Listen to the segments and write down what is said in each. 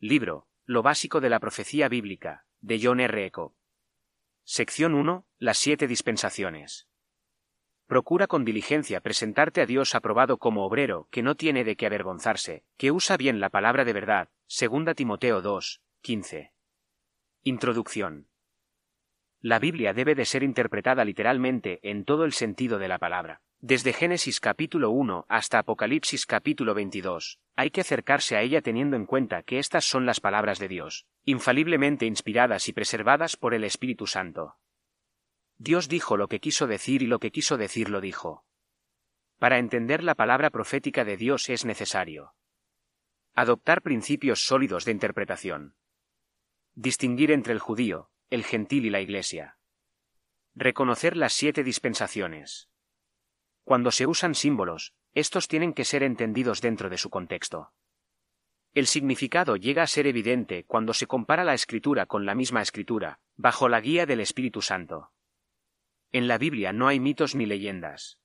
Libro, Lo básico de la profecía bíblica, de John R. Eco. Sección 1. Las siete dispensaciones. Procura con diligencia presentarte a Dios aprobado como obrero, que no tiene de qué avergonzarse, que usa bien la palabra de verdad. Segunda Timoteo 2, 15. Introducción. La Biblia debe de ser interpretada literalmente en todo el sentido de la palabra. Desde Génesis capítulo 1 hasta Apocalipsis capítulo 22, hay que acercarse a ella teniendo en cuenta que estas son las palabras de Dios, infaliblemente inspiradas y preservadas por el Espíritu Santo. Dios dijo lo que quiso decir y lo que quiso decir lo dijo. Para entender la palabra profética de Dios es necesario adoptar principios sólidos de interpretación, distinguir entre el judío, el gentil y la Iglesia, reconocer las siete dispensaciones, cuando se usan símbolos, estos tienen que ser entendidos dentro de su contexto. El significado llega a ser evidente cuando se compara la escritura con la misma escritura, bajo la guía del Espíritu Santo. En la Biblia no hay mitos ni leyendas.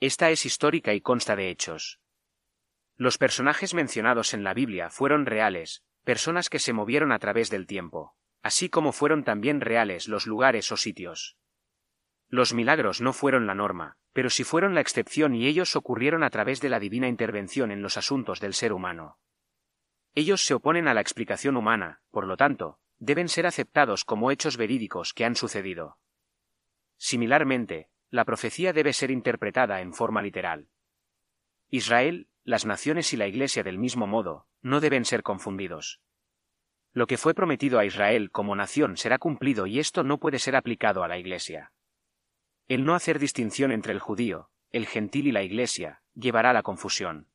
Esta es histórica y consta de hechos. Los personajes mencionados en la Biblia fueron reales, personas que se movieron a través del tiempo, así como fueron también reales los lugares o sitios. Los milagros no fueron la norma, pero sí fueron la excepción y ellos ocurrieron a través de la divina intervención en los asuntos del ser humano. Ellos se oponen a la explicación humana, por lo tanto, deben ser aceptados como hechos verídicos que han sucedido. Similarmente, la profecía debe ser interpretada en forma literal. Israel, las naciones y la Iglesia del mismo modo, no deben ser confundidos. Lo que fue prometido a Israel como nación será cumplido y esto no puede ser aplicado a la Iglesia. El no hacer distinción entre el judío, el gentil y la Iglesia llevará a la confusión.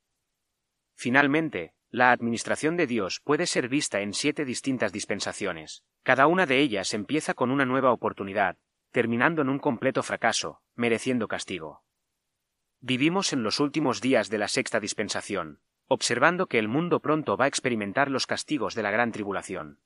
Finalmente, la administración de Dios puede ser vista en siete distintas dispensaciones. Cada una de ellas empieza con una nueva oportunidad, terminando en un completo fracaso, mereciendo castigo. Vivimos en los últimos días de la sexta dispensación, observando que el mundo pronto va a experimentar los castigos de la gran tribulación.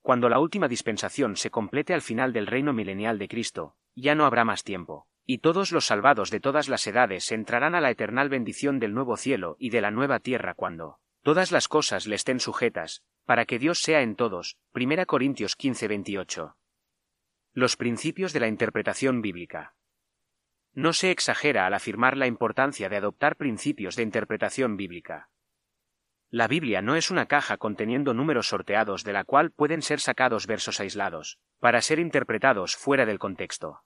Cuando la última dispensación se complete al final del reino milenial de Cristo, ya no habrá más tiempo, y todos los salvados de todas las edades entrarán a la eternal bendición del nuevo cielo y de la nueva tierra cuando todas las cosas le estén sujetas, para que Dios sea en todos. 1 Corintios 15, 28. Los principios de la interpretación bíblica. No se exagera al afirmar la importancia de adoptar principios de interpretación bíblica. La Biblia no es una caja conteniendo números sorteados de la cual pueden ser sacados versos aislados, para ser interpretados fuera del contexto.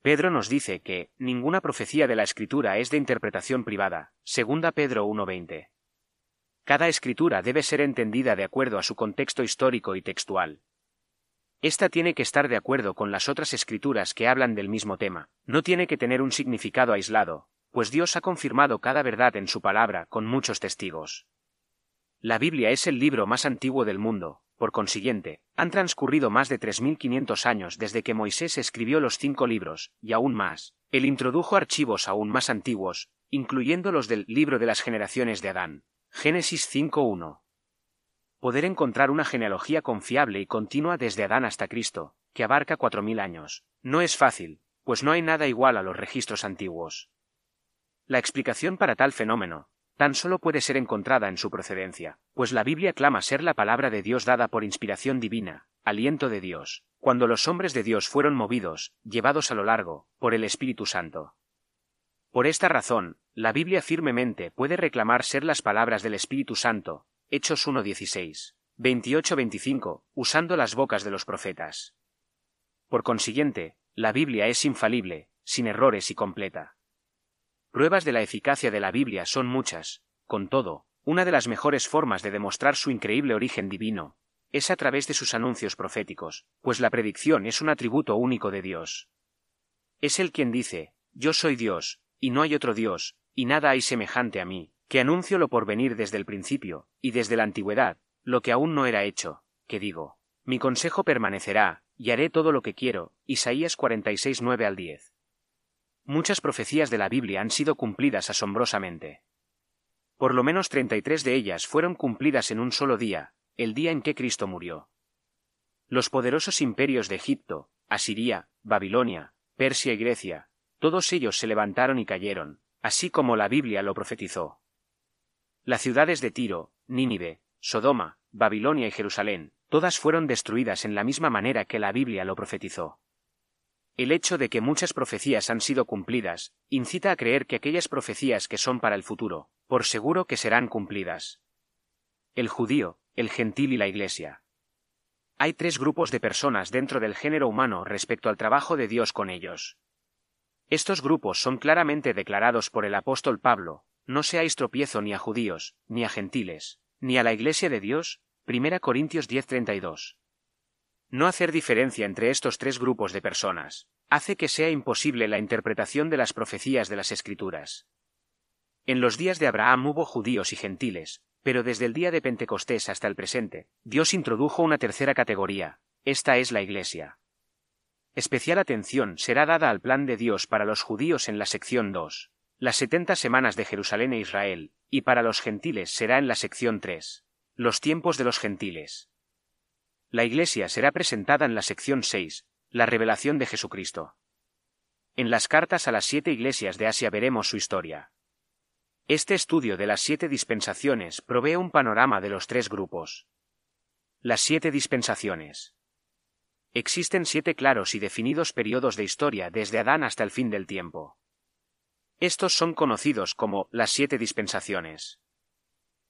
Pedro nos dice que ninguna profecía de la Escritura es de interpretación privada, segunda Pedro 1.20. Cada escritura debe ser entendida de acuerdo a su contexto histórico y textual. Esta tiene que estar de acuerdo con las otras escrituras que hablan del mismo tema, no tiene que tener un significado aislado, pues Dios ha confirmado cada verdad en su palabra con muchos testigos. La Biblia es el libro más antiguo del mundo, por consiguiente, han transcurrido más de 3.500 años desde que Moisés escribió los cinco libros, y aún más. Él introdujo archivos aún más antiguos, incluyendo los del libro de las generaciones de Adán. Génesis 5.1. Poder encontrar una genealogía confiable y continua desde Adán hasta Cristo, que abarca 4.000 años, no es fácil, pues no hay nada igual a los registros antiguos. La explicación para tal fenómeno, tan solo puede ser encontrada en su procedencia, pues la Biblia clama ser la palabra de Dios dada por inspiración divina, aliento de Dios, cuando los hombres de Dios fueron movidos, llevados a lo largo, por el Espíritu Santo. Por esta razón, la Biblia firmemente puede reclamar ser las palabras del Espíritu Santo, Hechos 1.16, 28-25, usando las bocas de los profetas. Por consiguiente, la Biblia es infalible, sin errores y completa. Pruebas de la eficacia de la Biblia son muchas, con todo, una de las mejores formas de demostrar su increíble origen divino es a través de sus anuncios proféticos, pues la predicción es un atributo único de Dios. Es Él quien dice, Yo soy Dios, y no hay otro Dios, y nada hay semejante a mí, que anuncio lo por venir desde el principio, y desde la antigüedad, lo que aún no era hecho, que digo, mi consejo permanecerá, y haré todo lo que quiero. Isaías 46 9 al 10. Muchas profecías de la Biblia han sido cumplidas asombrosamente. Por lo menos treinta y tres de ellas fueron cumplidas en un solo día, el día en que Cristo murió. Los poderosos imperios de Egipto, Asiria, Babilonia, Persia y Grecia, todos ellos se levantaron y cayeron, así como la Biblia lo profetizó. Las ciudades de Tiro, Nínive, Sodoma, Babilonia y Jerusalén, todas fueron destruidas en la misma manera que la Biblia lo profetizó. El hecho de que muchas profecías han sido cumplidas, incita a creer que aquellas profecías que son para el futuro, por seguro que serán cumplidas. El judío, el gentil y la iglesia. Hay tres grupos de personas dentro del género humano respecto al trabajo de Dios con ellos. Estos grupos son claramente declarados por el apóstol Pablo, no seáis tropiezo ni a judíos, ni a gentiles, ni a la Iglesia de Dios, 1 Corintios 10:32. No hacer diferencia entre estos tres grupos de personas hace que sea imposible la interpretación de las profecías de las Escrituras. En los días de Abraham hubo judíos y gentiles, pero desde el día de Pentecostés hasta el presente, Dios introdujo una tercera categoría, esta es la Iglesia. Especial atención será dada al plan de Dios para los judíos en la sección 2, las setenta semanas de Jerusalén e Israel, y para los gentiles será en la sección 3. Los tiempos de los gentiles. La Iglesia será presentada en la sección 6, la revelación de Jesucristo. En las cartas a las siete iglesias de Asia veremos su historia. Este estudio de las siete dispensaciones provee un panorama de los tres grupos. Las siete dispensaciones. Existen siete claros y definidos periodos de historia desde Adán hasta el fin del tiempo. Estos son conocidos como las siete dispensaciones.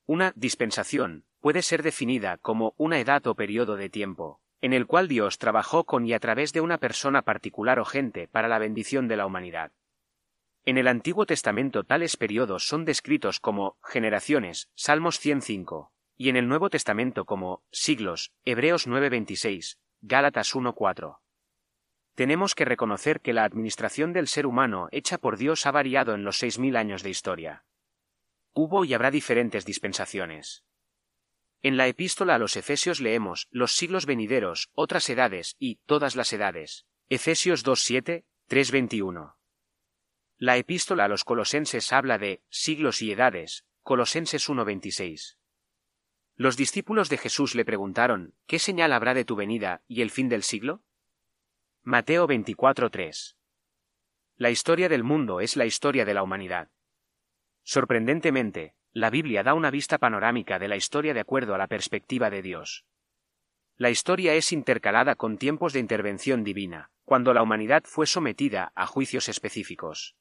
Una dispensación puede ser definida como una edad o periodo de tiempo, en el cual Dios trabajó con y a través de una persona particular o gente para la bendición de la humanidad. En el Antiguo Testamento tales periodos son descritos como generaciones, Salmos 105, y en el Nuevo Testamento como siglos, Hebreos 9:26, Gálatas 1:4 tenemos que reconocer que la administración del ser humano hecha por Dios ha variado en los seis mil años de historia. Hubo y habrá diferentes dispensaciones. En la epístola a los Efesios leemos los siglos venideros, otras edades y todas las edades. Efesios 2.7, 3.21. La epístola a los Colosenses habla de siglos y edades, Colosenses 1.26. Los discípulos de Jesús le preguntaron, ¿qué señal habrá de tu venida y el fin del siglo? Mateo 24:3 La historia del mundo es la historia de la humanidad. Sorprendentemente, la Biblia da una vista panorámica de la historia de acuerdo a la perspectiva de Dios. La historia es intercalada con tiempos de intervención divina, cuando la humanidad fue sometida a juicios específicos.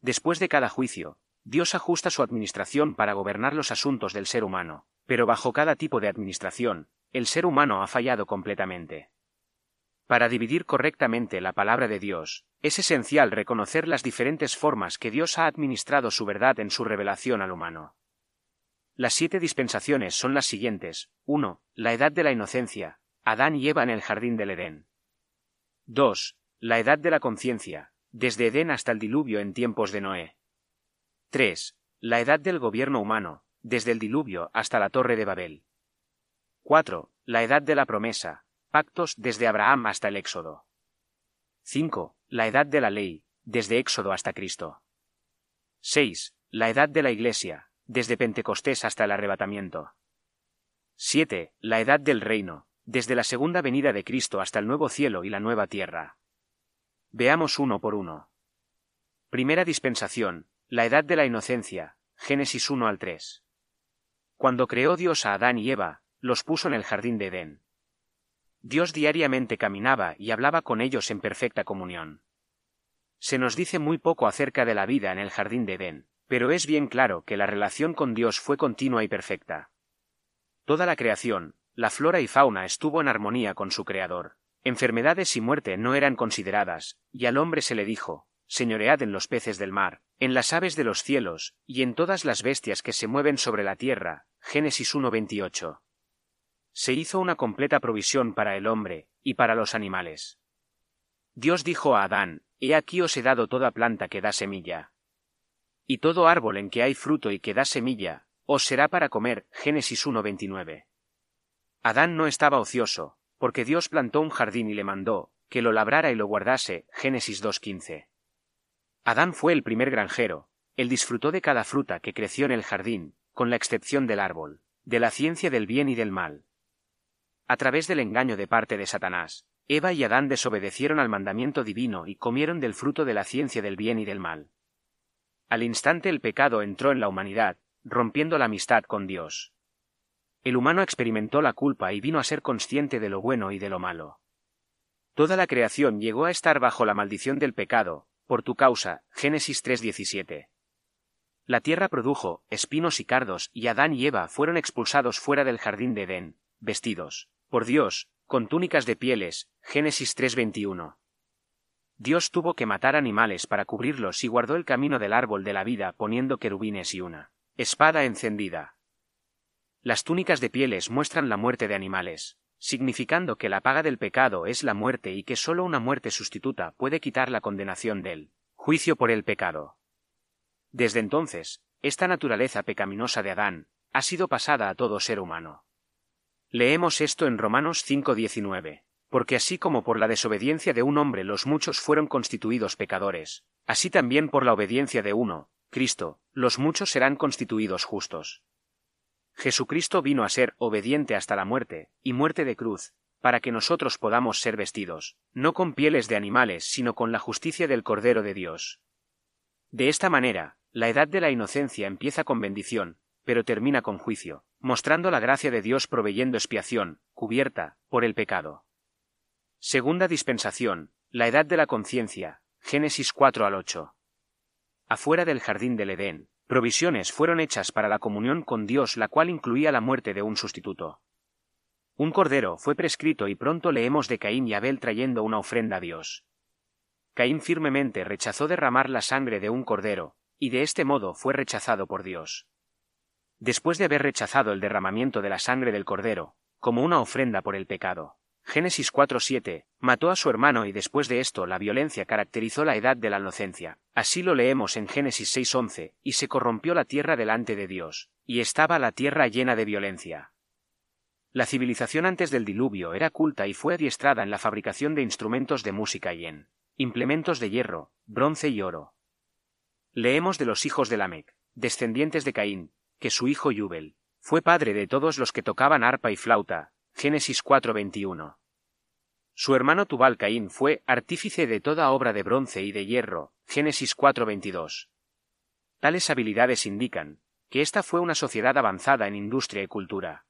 Después de cada juicio, Dios ajusta su administración para gobernar los asuntos del ser humano, pero bajo cada tipo de administración, el ser humano ha fallado completamente. Para dividir correctamente la palabra de Dios, es esencial reconocer las diferentes formas que Dios ha administrado su verdad en su revelación al humano. Las siete dispensaciones son las siguientes. 1. La edad de la inocencia. Adán y Eva en el jardín del Edén. 2. La edad de la conciencia. Desde Edén hasta el diluvio en tiempos de Noé. 3. La edad del gobierno humano. Desde el diluvio hasta la torre de Babel. 4. La edad de la promesa pactos desde Abraham hasta el Éxodo. 5. La edad de la ley, desde Éxodo hasta Cristo. 6. La edad de la Iglesia, desde Pentecostés hasta el arrebatamiento. 7. La edad del reino, desde la segunda venida de Cristo hasta el nuevo cielo y la nueva tierra. Veamos uno por uno. Primera dispensación, la edad de la inocencia, Génesis 1 al 3. Cuando creó Dios a Adán y Eva, los puso en el jardín de Edén. Dios diariamente caminaba y hablaba con ellos en perfecta comunión. Se nos dice muy poco acerca de la vida en el jardín de Edén, pero es bien claro que la relación con Dios fue continua y perfecta. Toda la creación, la flora y fauna estuvo en armonía con su Creador. Enfermedades y muerte no eran consideradas, y al hombre se le dijo, Señoread en los peces del mar, en las aves de los cielos, y en todas las bestias que se mueven sobre la tierra. Génesis 1.28 se hizo una completa provisión para el hombre y para los animales. Dios dijo a Adán, He aquí os he dado toda planta que da semilla. Y todo árbol en que hay fruto y que da semilla, os será para comer. Génesis 1.29. Adán no estaba ocioso, porque Dios plantó un jardín y le mandó, que lo labrara y lo guardase. Génesis 2.15. Adán fue el primer granjero, él disfrutó de cada fruta que creció en el jardín, con la excepción del árbol, de la ciencia del bien y del mal. A través del engaño de parte de Satanás, Eva y Adán desobedecieron al mandamiento divino y comieron del fruto de la ciencia del bien y del mal. Al instante el pecado entró en la humanidad, rompiendo la amistad con Dios. el humano experimentó la culpa y vino a ser consciente de lo bueno y de lo malo. Toda la creación llegó a estar bajo la maldición del pecado, por tu causa, Génesis 3:17. La tierra produjo espinos y cardos, y Adán y Eva fueron expulsados fuera del jardín de Edén, vestidos, por Dios, con túnicas de pieles, Génesis 3:21. Dios tuvo que matar animales para cubrirlos y guardó el camino del árbol de la vida poniendo querubines y una espada encendida. Las túnicas de pieles muestran la muerte de animales, significando que la paga del pecado es la muerte y que sólo una muerte sustituta puede quitar la condenación del juicio por el pecado. Desde entonces, esta naturaleza pecaminosa de Adán ha sido pasada a todo ser humano. Leemos esto en Romanos 5:19, porque así como por la desobediencia de un hombre los muchos fueron constituidos pecadores, así también por la obediencia de uno, Cristo, los muchos serán constituidos justos. Jesucristo vino a ser obediente hasta la muerte, y muerte de cruz, para que nosotros podamos ser vestidos, no con pieles de animales, sino con la justicia del Cordero de Dios. De esta manera, la edad de la inocencia empieza con bendición, pero termina con juicio, mostrando la gracia de Dios proveyendo expiación, cubierta, por el pecado. Segunda dispensación, la edad de la conciencia, Génesis 4 al 8. Afuera del jardín del Edén, provisiones fueron hechas para la comunión con Dios, la cual incluía la muerte de un sustituto. Un cordero fue prescrito y pronto leemos de Caín y Abel trayendo una ofrenda a Dios. Caín firmemente rechazó derramar la sangre de un cordero, y de este modo fue rechazado por Dios. Después de haber rechazado el derramamiento de la sangre del cordero, como una ofrenda por el pecado, Génesis 4.7, mató a su hermano y después de esto la violencia caracterizó la edad de la inocencia. Así lo leemos en Génesis 6.11, y se corrompió la tierra delante de Dios, y estaba la tierra llena de violencia. La civilización antes del diluvio era culta y fue adiestrada en la fabricación de instrumentos de música y en implementos de hierro, bronce y oro. Leemos de los hijos de Lamec, descendientes de Caín, que su hijo Yubel fue padre de todos los que tocaban arpa y flauta, Génesis 4:21. Su hermano Tubal Caín fue artífice de toda obra de bronce y de hierro, Génesis 4:22. Tales habilidades indican que esta fue una sociedad avanzada en industria y cultura.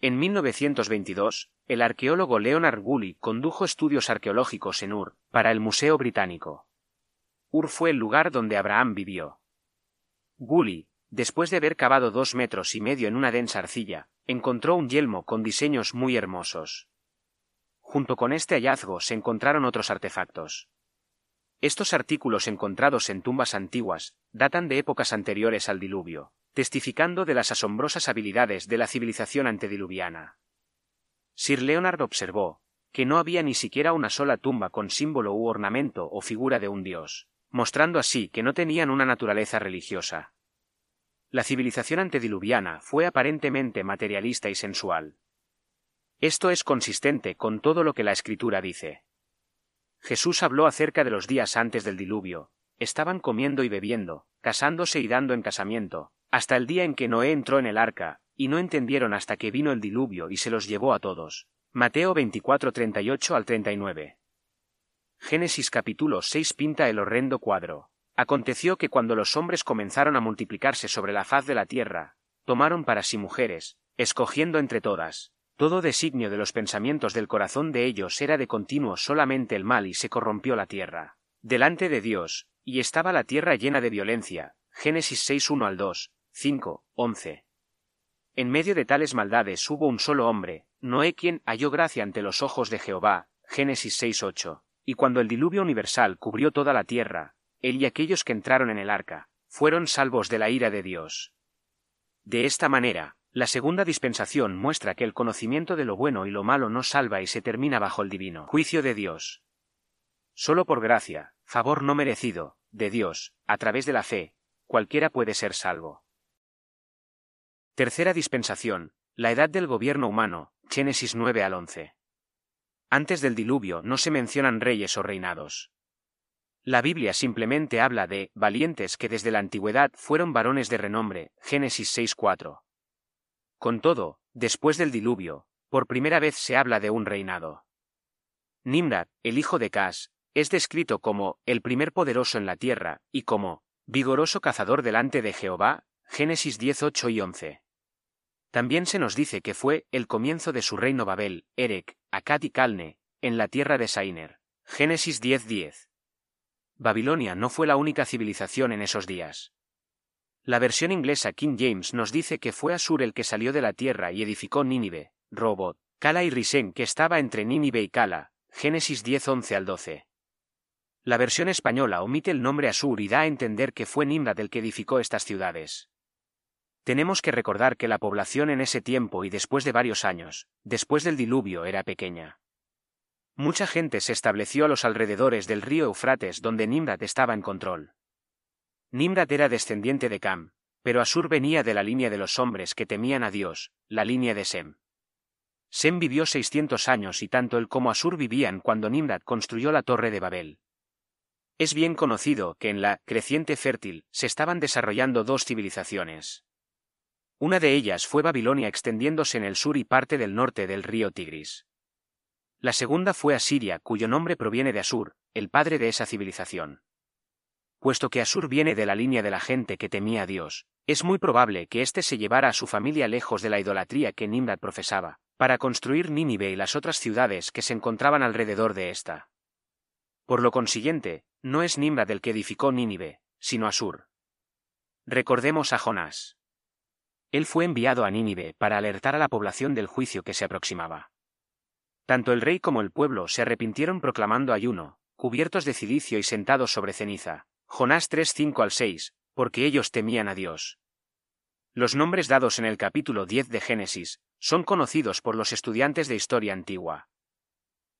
En 1922, el arqueólogo Leonard Gully condujo estudios arqueológicos en Ur, para el Museo Británico. Ur fue el lugar donde Abraham vivió. Gully, después de haber cavado dos metros y medio en una densa arcilla, encontró un yelmo con diseños muy hermosos. Junto con este hallazgo se encontraron otros artefactos. Estos artículos encontrados en tumbas antiguas datan de épocas anteriores al diluvio, testificando de las asombrosas habilidades de la civilización antediluviana. Sir Leonard observó que no había ni siquiera una sola tumba con símbolo u ornamento o figura de un dios, mostrando así que no tenían una naturaleza religiosa. La civilización antediluviana fue aparentemente materialista y sensual. Esto es consistente con todo lo que la Escritura dice. Jesús habló acerca de los días antes del diluvio. Estaban comiendo y bebiendo, casándose y dando en casamiento, hasta el día en que Noé entró en el arca, y no entendieron hasta que vino el diluvio y se los llevó a todos. Mateo 24, 38 al 39. Génesis capítulo 6 pinta el horrendo cuadro. Aconteció que cuando los hombres comenzaron a multiplicarse sobre la faz de la tierra, tomaron para sí mujeres, escogiendo entre todas. Todo designio de los pensamientos del corazón de ellos era de continuo solamente el mal y se corrompió la tierra. Delante de Dios, y estaba la tierra llena de violencia. Génesis 6 1 al 2, 5, 11. En medio de tales maldades hubo un solo hombre, Noé quien halló gracia ante los ojos de Jehová. Génesis 6 8. Y cuando el diluvio universal cubrió toda la tierra, él y aquellos que entraron en el arca, fueron salvos de la ira de Dios. De esta manera, la segunda dispensación muestra que el conocimiento de lo bueno y lo malo no salva y se termina bajo el divino juicio de Dios. Solo por gracia, favor no merecido, de Dios, a través de la fe, cualquiera puede ser salvo. Tercera dispensación, la edad del gobierno humano, Génesis 9 al 11. Antes del diluvio no se mencionan reyes o reinados. La Biblia simplemente habla de valientes que desde la antigüedad fueron varones de renombre, Génesis 6.4. Con todo, después del diluvio, por primera vez se habla de un reinado. Nimrod, el hijo de Cas, es descrito como el primer poderoso en la tierra, y como vigoroso cazador delante de Jehová, Génesis 18 y 11. También se nos dice que fue el comienzo de su reino Babel, Erek, Akkad y Calne, en la tierra de Sainer. Génesis 10:10. Babilonia no fue la única civilización en esos días. La versión inglesa King James nos dice que fue Asur el que salió de la tierra y edificó Nínive, Robot, Cala y Risen que estaba entre Nínive y Cala, Génesis 10:11 al 12. La versión española omite el nombre Asur y da a entender que fue Nimrod el que edificó estas ciudades. Tenemos que recordar que la población en ese tiempo y después de varios años, después del diluvio, era pequeña. Mucha gente se estableció a los alrededores del río Eufrates donde Nimrod estaba en control. Nimrod era descendiente de Cam, pero Asur venía de la línea de los hombres que temían a Dios, la línea de Sem. Sem vivió 600 años y tanto él como Asur vivían cuando Nimrod construyó la torre de Babel. Es bien conocido que en la creciente fértil se estaban desarrollando dos civilizaciones. Una de ellas fue Babilonia extendiéndose en el sur y parte del norte del río Tigris. La segunda fue Asiria, cuyo nombre proviene de Asur, el padre de esa civilización. Puesto que Asur viene de la línea de la gente que temía a Dios, es muy probable que éste se llevara a su familia lejos de la idolatría que Nimrod profesaba, para construir Nínive y las otras ciudades que se encontraban alrededor de ésta. Por lo consiguiente, no es Nimrod el que edificó Nínive, sino Asur. Recordemos a Jonás. Él fue enviado a Nínive para alertar a la población del juicio que se aproximaba. Tanto el rey como el pueblo se arrepintieron proclamando ayuno, cubiertos de cilicio y sentados sobre ceniza. Jonás 3:5 al 6, porque ellos temían a Dios. Los nombres dados en el capítulo 10 de Génesis son conocidos por los estudiantes de historia antigua.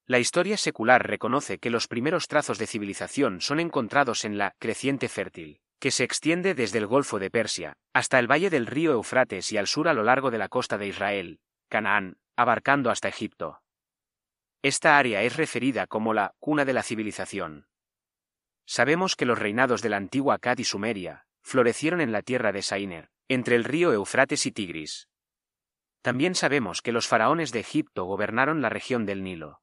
La historia secular reconoce que los primeros trazos de civilización son encontrados en la creciente fértil que se extiende desde el Golfo de Persia hasta el valle del río Eufrates y al sur a lo largo de la costa de Israel, Canaán, abarcando hasta Egipto. Esta área es referida como la cuna de la civilización. Sabemos que los reinados de la antigua Akkad y Sumeria florecieron en la tierra de Sainer, entre el río Eufrates y Tigris. También sabemos que los faraones de Egipto gobernaron la región del Nilo.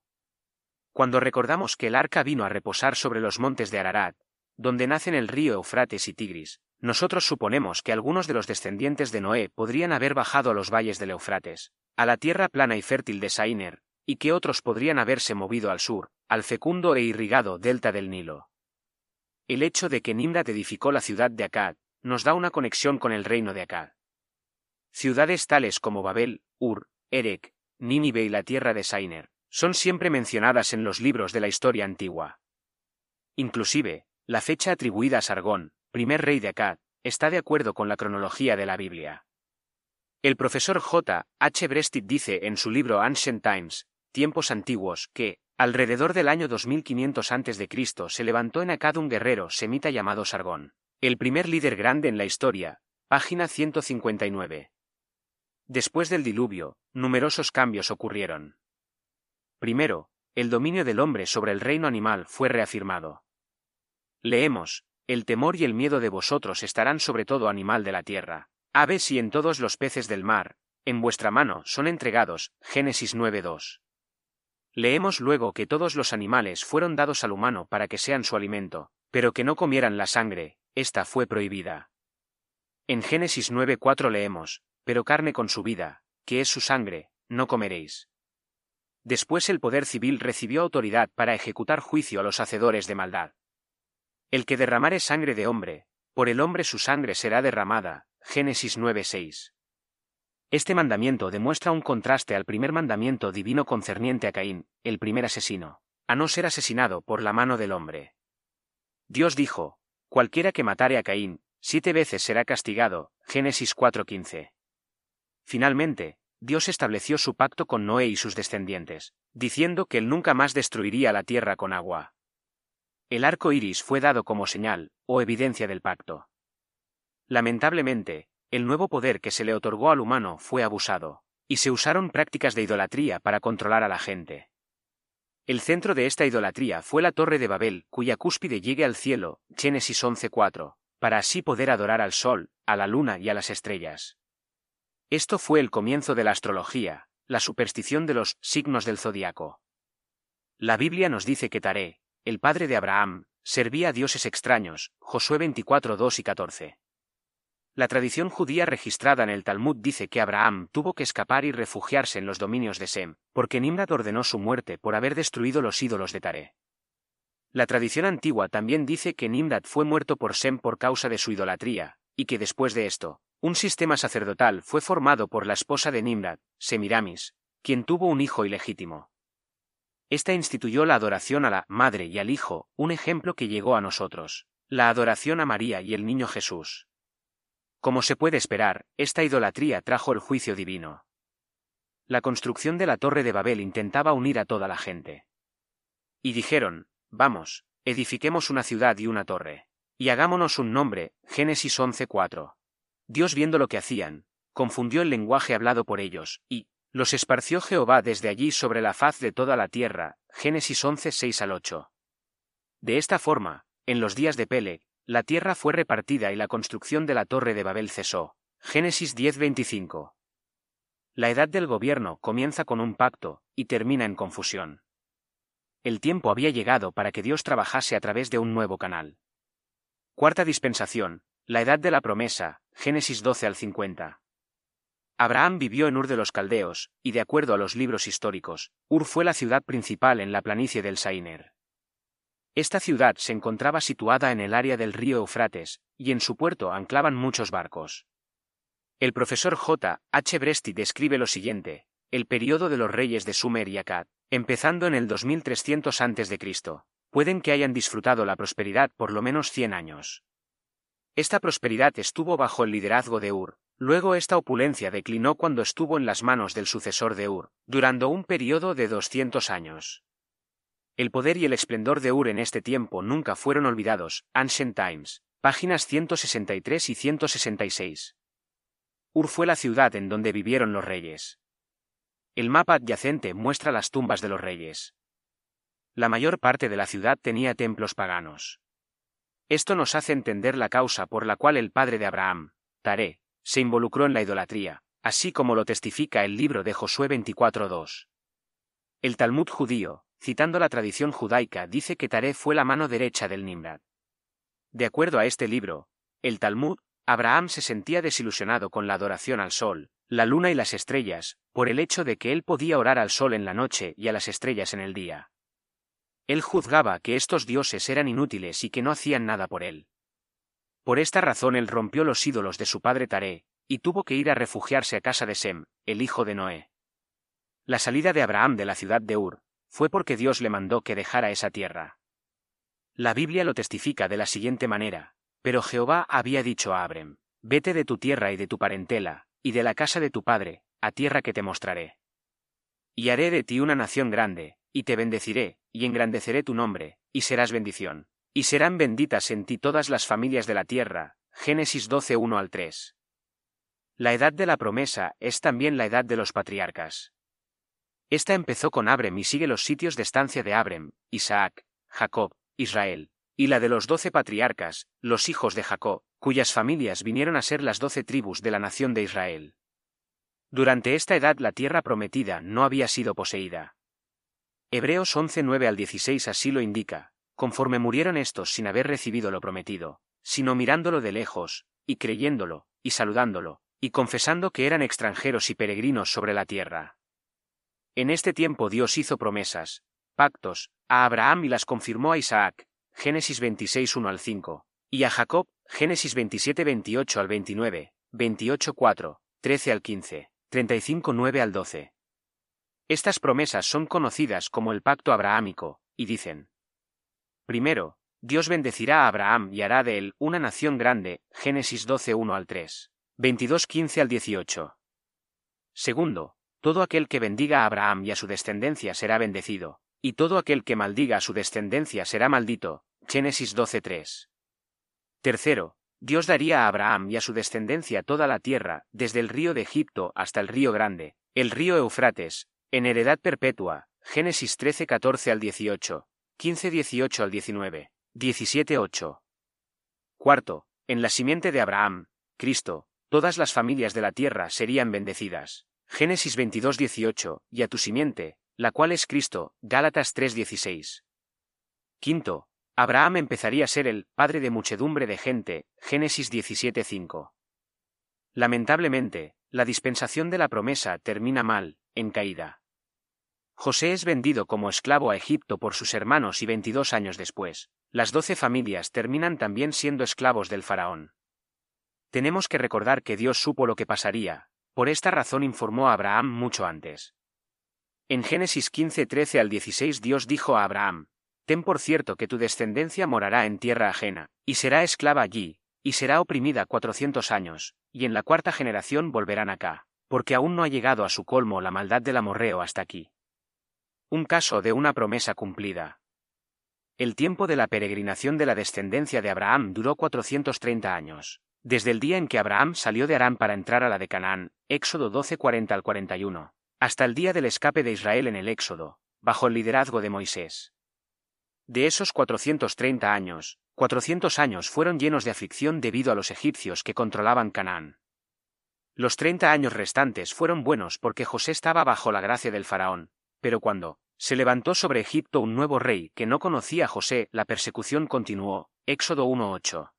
Cuando recordamos que el arca vino a reposar sobre los montes de Ararat, donde nacen el río Eufrates y Tigris, nosotros suponemos que algunos de los descendientes de Noé podrían haber bajado a los valles del Eufrates, a la tierra plana y fértil de Sainer, y que otros podrían haberse movido al sur, al fecundo e irrigado delta del Nilo. El hecho de que Nimrod edificó la ciudad de Akkad nos da una conexión con el reino de Akkad. Ciudades tales como Babel, Ur, Erek, Nínive y la tierra de Sainer son siempre mencionadas en los libros de la historia antigua. Inclusive, la fecha atribuida a Sargón, primer rey de Akkad, está de acuerdo con la cronología de la Biblia. El profesor J. H. Brestit dice en su libro Ancient Times, Tiempos Antiguos, que, alrededor del año 2500 a.C., se levantó en Akkad un guerrero semita llamado Sargón, el primer líder grande en la historia, página 159. Después del diluvio, numerosos cambios ocurrieron. Primero, el dominio del hombre sobre el reino animal fue reafirmado. Leemos, el temor y el miedo de vosotros estarán sobre todo animal de la tierra, aves y en todos los peces del mar, en vuestra mano son entregados. Génesis 9.2. Leemos luego que todos los animales fueron dados al humano para que sean su alimento, pero que no comieran la sangre, esta fue prohibida. En Génesis 9.4 leemos, pero carne con su vida, que es su sangre, no comeréis. Después el poder civil recibió autoridad para ejecutar juicio a los hacedores de maldad. El que derramare sangre de hombre, por el hombre su sangre será derramada. Génesis 9:6. Este mandamiento demuestra un contraste al primer mandamiento divino concerniente a Caín, el primer asesino, a no ser asesinado por la mano del hombre. Dios dijo, cualquiera que matare a Caín, siete veces será castigado. Génesis 4:15. Finalmente, Dios estableció su pacto con Noé y sus descendientes, diciendo que él nunca más destruiría la tierra con agua. El arco iris fue dado como señal, o evidencia del pacto. Lamentablemente, el nuevo poder que se le otorgó al humano fue abusado, y se usaron prácticas de idolatría para controlar a la gente. El centro de esta idolatría fue la Torre de Babel, cuya cúspide llegue al cielo, Génesis 11.4, para así poder adorar al sol, a la luna y a las estrellas. Esto fue el comienzo de la astrología, la superstición de los signos del zodiaco. La Biblia nos dice que Taré, el padre de Abraham, servía a dioses extraños, Josué 24, 2 y 14. La tradición judía registrada en el Talmud dice que Abraham tuvo que escapar y refugiarse en los dominios de Sem, porque Nimrod ordenó su muerte por haber destruido los ídolos de Tare. La tradición antigua también dice que Nimrod fue muerto por Sem por causa de su idolatría, y que después de esto, un sistema sacerdotal fue formado por la esposa de Nimrod, Semiramis, quien tuvo un hijo ilegítimo. Esta instituyó la adoración a la Madre y al Hijo, un ejemplo que llegó a nosotros, la adoración a María y el Niño Jesús. Como se puede esperar, esta idolatría trajo el juicio divino. La construcción de la Torre de Babel intentaba unir a toda la gente. Y dijeron, vamos, edifiquemos una ciudad y una torre. Y hagámonos un nombre, Génesis 11.4. Dios viendo lo que hacían, confundió el lenguaje hablado por ellos, y, los esparció Jehová desde allí sobre la faz de toda la tierra, Génesis 11.6 al 8. De esta forma, en los días de Pele, la tierra fue repartida y la construcción de la torre de Babel cesó. Génesis 10:25. La edad del gobierno comienza con un pacto, y termina en confusión. El tiempo había llegado para que Dios trabajase a través de un nuevo canal. Cuarta dispensación, la edad de la promesa, Génesis 12 al 50. Abraham vivió en Ur de los Caldeos, y de acuerdo a los libros históricos, Ur fue la ciudad principal en la planicie del Sainer. Esta ciudad se encontraba situada en el área del río Eufrates, y en su puerto anclaban muchos barcos. El profesor J. H. Bresti describe lo siguiente, el periodo de los reyes de Sumer y Akkad, empezando en el 2300 a.C., pueden que hayan disfrutado la prosperidad por lo menos 100 años. Esta prosperidad estuvo bajo el liderazgo de Ur, luego esta opulencia declinó cuando estuvo en las manos del sucesor de Ur, durando un periodo de 200 años. El poder y el esplendor de Ur en este tiempo nunca fueron olvidados. Ancient Times, páginas 163 y 166. Ur fue la ciudad en donde vivieron los reyes. El mapa adyacente muestra las tumbas de los reyes. La mayor parte de la ciudad tenía templos paganos. Esto nos hace entender la causa por la cual el padre de Abraham, Taré, se involucró en la idolatría, así como lo testifica el libro de Josué 24.2. El Talmud judío, citando la tradición judaica, dice que Taré fue la mano derecha del Nimrod. De acuerdo a este libro, el Talmud, Abraham se sentía desilusionado con la adoración al sol, la luna y las estrellas, por el hecho de que él podía orar al sol en la noche y a las estrellas en el día. Él juzgaba que estos dioses eran inútiles y que no hacían nada por él. Por esta razón él rompió los ídolos de su padre Taré, y tuvo que ir a refugiarse a casa de Sem, el hijo de Noé. La salida de Abraham de la ciudad de Ur, fue porque Dios le mandó que dejara esa tierra. La Biblia lo testifica de la siguiente manera, pero Jehová había dicho a Abrem, vete de tu tierra y de tu parentela, y de la casa de tu padre, a tierra que te mostraré. Y haré de ti una nación grande, y te bendeciré, y engrandeceré tu nombre, y serás bendición. Y serán benditas en ti todas las familias de la tierra. Génesis 12 1 al 3. La edad de la promesa es también la edad de los patriarcas. Esta empezó con Abrem y sigue los sitios de estancia de Abrem, Isaac, Jacob, Israel, y la de los doce patriarcas, los hijos de Jacob, cuyas familias vinieron a ser las doce tribus de la nación de Israel. Durante esta edad la tierra prometida no había sido poseída. Hebreos 11 9 al 16 así lo indica, conforme murieron estos sin haber recibido lo prometido, sino mirándolo de lejos, y creyéndolo, y saludándolo, y confesando que eran extranjeros y peregrinos sobre la tierra. En este tiempo Dios hizo promesas, pactos, a Abraham y las confirmó a Isaac, Génesis 26 1 al 5, y a Jacob, Génesis 27 28 al 29, 28 4, 13 al 15, 35 9 al 12. Estas promesas son conocidas como el pacto abrahámico, y dicen. Primero, Dios bendecirá a Abraham y hará de él una nación grande, Génesis 12 1 al 3, 22 15 al 18. Segundo, todo aquel que bendiga a Abraham y a su descendencia será bendecido, y todo aquel que maldiga a su descendencia será maldito. Génesis 12:3. Tercero, Dios daría a Abraham y a su descendencia toda la tierra, desde el río de Egipto hasta el río Grande, el río Eufrates, en heredad perpetua. Génesis 13:14 al 18, 15:18 al 19, 17:8. Cuarto, en la simiente de Abraham, Cristo, todas las familias de la tierra serían bendecidas. Génesis 22:18, y a tu simiente, la cual es Cristo, Gálatas 3:16. Quinto, Abraham empezaría a ser el padre de muchedumbre de gente, Génesis 17:5. Lamentablemente, la dispensación de la promesa termina mal, en caída. José es vendido como esclavo a Egipto por sus hermanos y 22 años después, las doce familias terminan también siendo esclavos del faraón. Tenemos que recordar que Dios supo lo que pasaría, por esta razón informó a Abraham mucho antes. En Génesis 15, 13 al 16 Dios dijo a Abraham, Ten por cierto que tu descendencia morará en tierra ajena, y será esclava allí, y será oprimida cuatrocientos años, y en la cuarta generación volverán acá, porque aún no ha llegado a su colmo la maldad del amorreo hasta aquí. Un caso de una promesa cumplida. El tiempo de la peregrinación de la descendencia de Abraham duró 430 años. Desde el día en que Abraham salió de Arán para entrar a la de Canaán, Éxodo 12 40 al 41, hasta el día del escape de Israel en el Éxodo, bajo el liderazgo de Moisés. De esos 430 años, 400 años fueron llenos de aflicción debido a los egipcios que controlaban Canaán. Los 30 años restantes fueron buenos porque José estaba bajo la gracia del faraón, pero cuando se levantó sobre Egipto un nuevo rey que no conocía a José, la persecución continuó. Éxodo 1.8.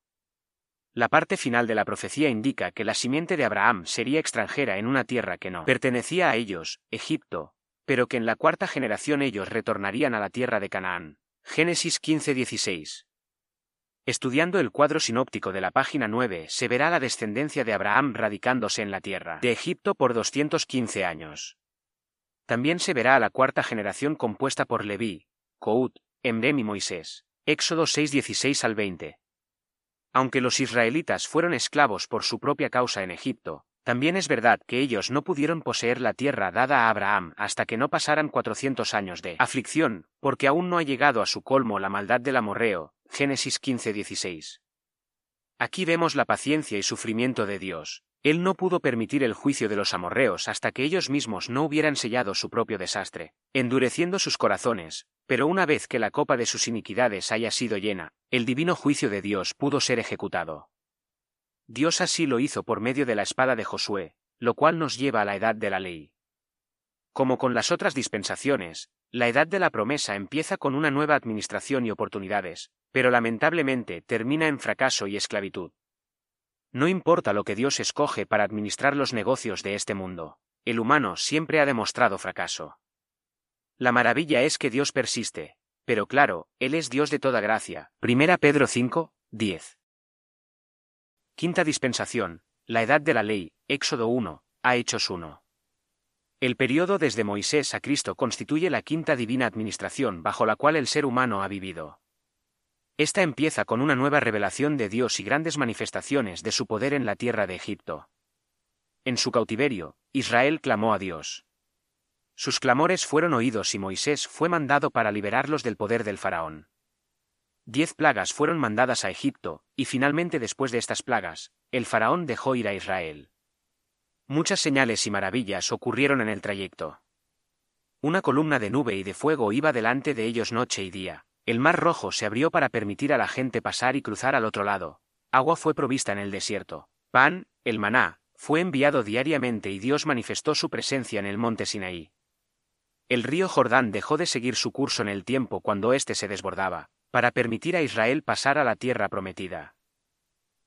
La parte final de la profecía indica que la simiente de Abraham sería extranjera en una tierra que no pertenecía a ellos, Egipto, pero que en la cuarta generación ellos retornarían a la tierra de Canaán. Génesis 15:16. Estudiando el cuadro sinóptico de la página 9 se verá la descendencia de Abraham radicándose en la tierra de Egipto por 215 años. También se verá a la cuarta generación compuesta por Leví, Cout, Emrem y Moisés. Éxodo 6:16 al 20. Aunque los israelitas fueron esclavos por su propia causa en Egipto, también es verdad que ellos no pudieron poseer la tierra dada a Abraham hasta que no pasaran cuatrocientos años de aflicción, porque aún no ha llegado a su colmo la maldad del amorreo. Génesis 15:16. Aquí vemos la paciencia y sufrimiento de Dios. Él no pudo permitir el juicio de los amorreos hasta que ellos mismos no hubieran sellado su propio desastre, endureciendo sus corazones, pero una vez que la copa de sus iniquidades haya sido llena, el divino juicio de Dios pudo ser ejecutado. Dios así lo hizo por medio de la espada de Josué, lo cual nos lleva a la edad de la ley. Como con las otras dispensaciones, la edad de la promesa empieza con una nueva administración y oportunidades, pero lamentablemente termina en fracaso y esclavitud. No importa lo que Dios escoge para administrar los negocios de este mundo, el humano siempre ha demostrado fracaso. La maravilla es que Dios persiste, pero claro, Él es Dios de toda gracia. Primera Pedro 5, 10. Quinta dispensación, la edad de la ley, Éxodo 1, a Hechos 1. El periodo desde Moisés a Cristo constituye la quinta divina administración bajo la cual el ser humano ha vivido. Esta empieza con una nueva revelación de Dios y grandes manifestaciones de su poder en la tierra de Egipto. En su cautiverio, Israel clamó a Dios. Sus clamores fueron oídos y Moisés fue mandado para liberarlos del poder del faraón. Diez plagas fueron mandadas a Egipto, y finalmente después de estas plagas, el faraón dejó ir a Israel. Muchas señales y maravillas ocurrieron en el trayecto. Una columna de nube y de fuego iba delante de ellos noche y día. El mar rojo se abrió para permitir a la gente pasar y cruzar al otro lado. Agua fue provista en el desierto. Pan, el maná, fue enviado diariamente y Dios manifestó su presencia en el monte Sinaí. El río Jordán dejó de seguir su curso en el tiempo cuando éste se desbordaba, para permitir a Israel pasar a la tierra prometida.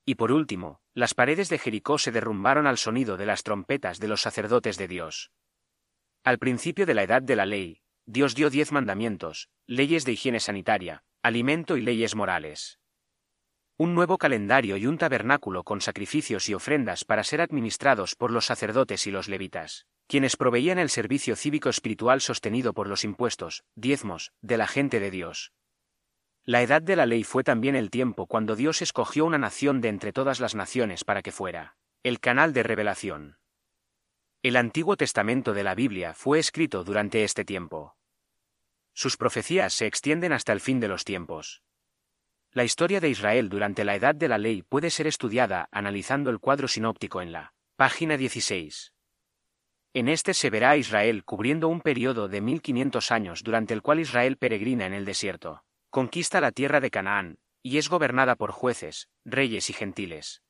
Y por último, las paredes de Jericó se derrumbaron al sonido de las trompetas de los sacerdotes de Dios. Al principio de la edad de la ley, Dios dio diez mandamientos, leyes de higiene sanitaria, alimento y leyes morales. Un nuevo calendario y un tabernáculo con sacrificios y ofrendas para ser administrados por los sacerdotes y los levitas, quienes proveían el servicio cívico espiritual sostenido por los impuestos, diezmos, de la gente de Dios. La edad de la ley fue también el tiempo cuando Dios escogió una nación de entre todas las naciones para que fuera el canal de revelación. El Antiguo Testamento de la Biblia fue escrito durante este tiempo. Sus profecías se extienden hasta el fin de los tiempos. La historia de Israel durante la Edad de la Ley puede ser estudiada analizando el cuadro sinóptico en la página 16. En este se verá a Israel cubriendo un periodo de 1500 años durante el cual Israel peregrina en el desierto conquista la tierra de Canaán, y es gobernada por jueces, reyes y gentiles.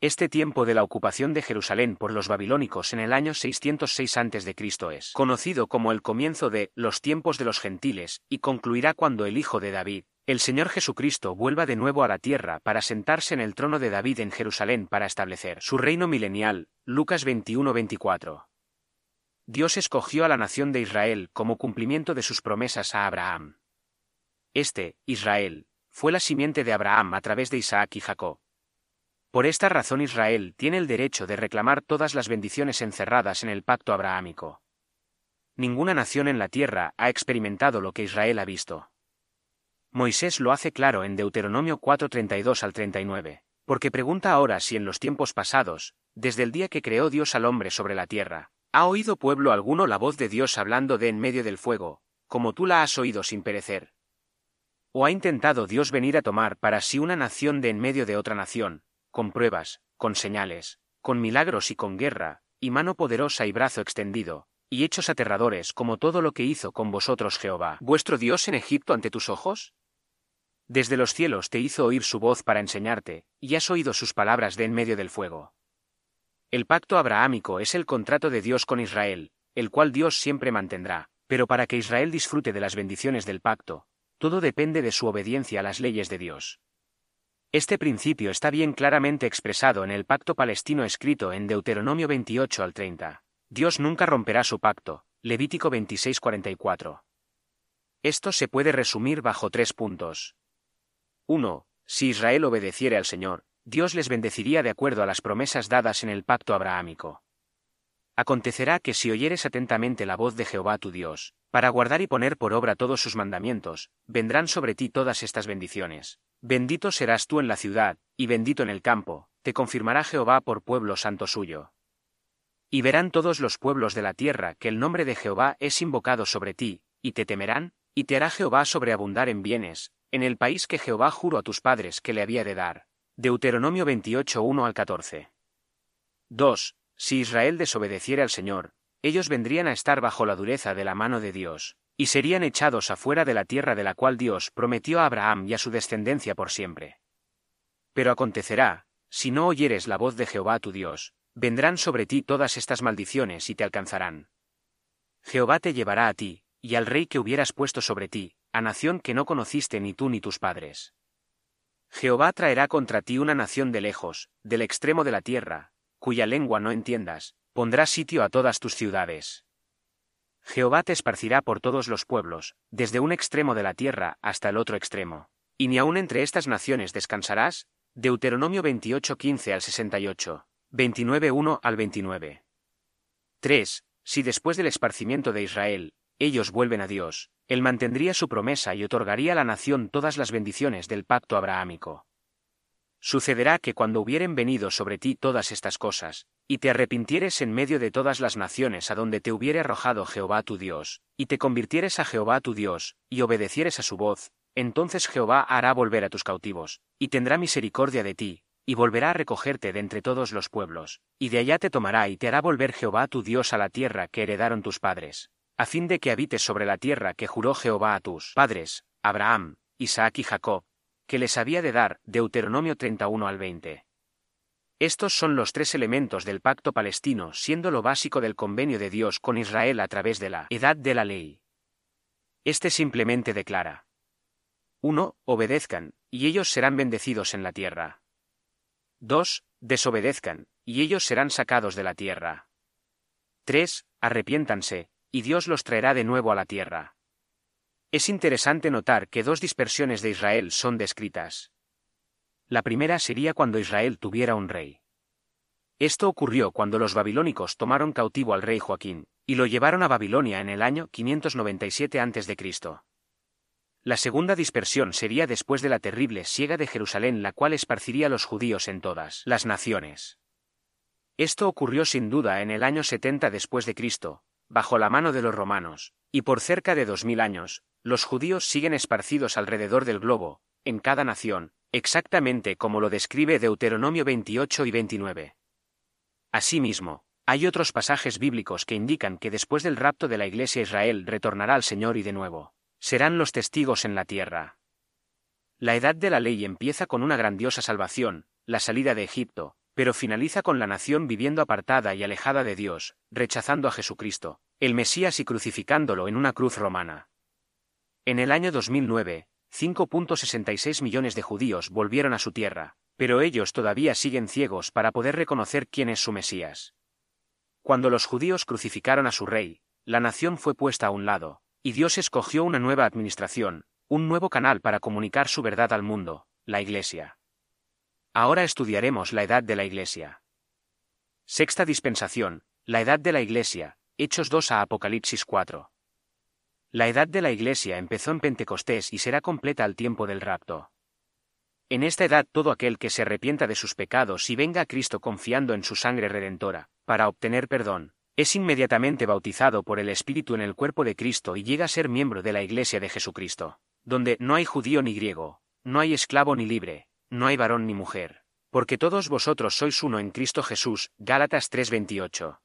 Este tiempo de la ocupación de Jerusalén por los babilónicos en el año 606 a.C. es conocido como el comienzo de los tiempos de los gentiles y concluirá cuando el hijo de David, el Señor Jesucristo vuelva de nuevo a la tierra para sentarse en el trono de David en Jerusalén para establecer su reino milenial. Lucas 21-24. Dios escogió a la nación de Israel como cumplimiento de sus promesas a Abraham. Este, Israel, fue la simiente de Abraham a través de Isaac y Jacob. Por esta razón Israel tiene el derecho de reclamar todas las bendiciones encerradas en el pacto abrahámico. Ninguna nación en la tierra ha experimentado lo que Israel ha visto. Moisés lo hace claro en Deuteronomio 4:32 al 39, porque pregunta ahora si en los tiempos pasados, desde el día que creó Dios al hombre sobre la tierra, ¿ha oído pueblo alguno la voz de Dios hablando de en medio del fuego, como tú la has oído sin perecer? ¿O ha intentado Dios venir a tomar para sí una nación de en medio de otra nación, con pruebas, con señales, con milagros y con guerra, y mano poderosa y brazo extendido, y hechos aterradores como todo lo que hizo con vosotros Jehová, vuestro Dios en Egipto ante tus ojos? Desde los cielos te hizo oír su voz para enseñarte, y has oído sus palabras de en medio del fuego. El pacto abrahámico es el contrato de Dios con Israel, el cual Dios siempre mantendrá, pero para que Israel disfrute de las bendiciones del pacto, todo depende de su obediencia a las leyes de Dios. Este principio está bien claramente expresado en el pacto palestino escrito en Deuteronomio 28 al 30. Dios nunca romperá su pacto. Levítico 26:44. Esto se puede resumir bajo tres puntos. 1. Si Israel obedeciere al Señor, Dios les bendeciría de acuerdo a las promesas dadas en el pacto abrahámico. Acontecerá que si oyeres atentamente la voz de Jehová tu Dios, para guardar y poner por obra todos sus mandamientos, vendrán sobre ti todas estas bendiciones. Bendito serás tú en la ciudad, y bendito en el campo, te confirmará Jehová por pueblo santo suyo. Y verán todos los pueblos de la tierra que el nombre de Jehová es invocado sobre ti, y te temerán, y te hará Jehová sobreabundar en bienes, en el país que Jehová juró a tus padres que le había de dar. Deuteronomio 28, 1 al 14. 2. Si Israel desobedeciera al Señor, ellos vendrían a estar bajo la dureza de la mano de Dios, y serían echados afuera de la tierra de la cual Dios prometió a Abraham y a su descendencia por siempre. Pero acontecerá, si no oyeres la voz de Jehová tu Dios, vendrán sobre ti todas estas maldiciones y te alcanzarán. Jehová te llevará a ti, y al rey que hubieras puesto sobre ti, a nación que no conociste ni tú ni tus padres. Jehová traerá contra ti una nación de lejos, del extremo de la tierra, cuya lengua no entiendas, pondrá sitio a todas tus ciudades. Jehová te esparcirá por todos los pueblos, desde un extremo de la tierra hasta el otro extremo. Y ni aun entre estas naciones descansarás. Deuteronomio 28, 15 al 68, 29, 1 al 29. 3. Si después del esparcimiento de Israel, ellos vuelven a Dios, Él mantendría su promesa y otorgaría a la nación todas las bendiciones del pacto abrahámico. Sucederá que cuando hubieren venido sobre ti todas estas cosas, y te arrepintieres en medio de todas las naciones a donde te hubiere arrojado Jehová tu Dios, y te convirtieres a Jehová tu Dios, y obedecieres a su voz, entonces Jehová hará volver a tus cautivos, y tendrá misericordia de ti, y volverá a recogerte de entre todos los pueblos, y de allá te tomará y te hará volver Jehová tu Dios a la tierra que heredaron tus padres a fin de que habites sobre la tierra que juró Jehová a tus padres, Abraham, Isaac y Jacob, que les había de dar, Deuteronomio 31 al 20. Estos son los tres elementos del pacto palestino, siendo lo básico del convenio de Dios con Israel a través de la edad de la ley. Este simplemente declara 1. Obedezcan, y ellos serán bendecidos en la tierra. 2. Desobedezcan, y ellos serán sacados de la tierra. 3. Arrepiéntanse, y Dios los traerá de nuevo a la tierra. Es interesante notar que dos dispersiones de Israel son descritas. La primera sería cuando Israel tuviera un rey. Esto ocurrió cuando los babilónicos tomaron cautivo al rey Joaquín, y lo llevaron a Babilonia en el año 597 a.C. La segunda dispersión sería después de la terrible siega de Jerusalén, la cual esparciría a los judíos en todas las naciones. Esto ocurrió sin duda en el año 70 después de Cristo, bajo la mano de los romanos, y por cerca de dos mil años, los judíos siguen esparcidos alrededor del globo, en cada nación, exactamente como lo describe Deuteronomio 28 y 29. Asimismo, hay otros pasajes bíblicos que indican que después del rapto de la Iglesia Israel retornará al Señor y de nuevo, serán los testigos en la tierra. La edad de la ley empieza con una grandiosa salvación, la salida de Egipto, pero finaliza con la nación viviendo apartada y alejada de Dios, rechazando a Jesucristo, el Mesías y crucificándolo en una cruz romana. En el año 2009, 5.66 millones de judíos volvieron a su tierra, pero ellos todavía siguen ciegos para poder reconocer quién es su Mesías. Cuando los judíos crucificaron a su rey, la nación fue puesta a un lado, y Dios escogió una nueva administración, un nuevo canal para comunicar su verdad al mundo, la Iglesia. Ahora estudiaremos la edad de la Iglesia. Sexta dispensación, la edad de la Iglesia, Hechos 2 a Apocalipsis 4. La edad de la Iglesia empezó en Pentecostés y será completa al tiempo del rapto. En esta edad todo aquel que se arrepienta de sus pecados y venga a Cristo confiando en su sangre redentora, para obtener perdón, es inmediatamente bautizado por el Espíritu en el cuerpo de Cristo y llega a ser miembro de la Iglesia de Jesucristo, donde no hay judío ni griego, no hay esclavo ni libre, no hay varón ni mujer, porque todos vosotros sois uno en Cristo Jesús. Gálatas 3:28.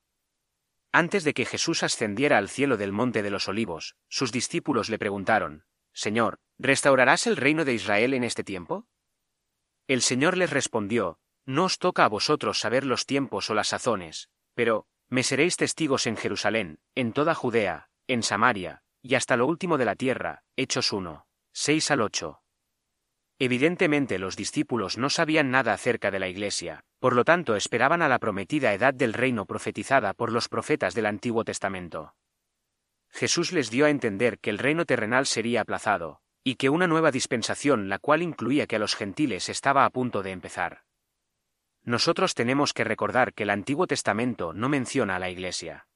Antes de que Jesús ascendiera al cielo del monte de los olivos, sus discípulos le preguntaron, Señor, ¿restaurarás el reino de Israel en este tiempo? El Señor les respondió, No os toca a vosotros saber los tiempos o las sazones, pero, me seréis testigos en Jerusalén, en toda Judea, en Samaria, y hasta lo último de la tierra. Hechos 1. 6 al 8. Evidentemente los discípulos no sabían nada acerca de la Iglesia, por lo tanto esperaban a la prometida edad del reino profetizada por los profetas del Antiguo Testamento. Jesús les dio a entender que el reino terrenal sería aplazado, y que una nueva dispensación la cual incluía que a los gentiles estaba a punto de empezar. Nosotros tenemos que recordar que el Antiguo Testamento no menciona a la Iglesia.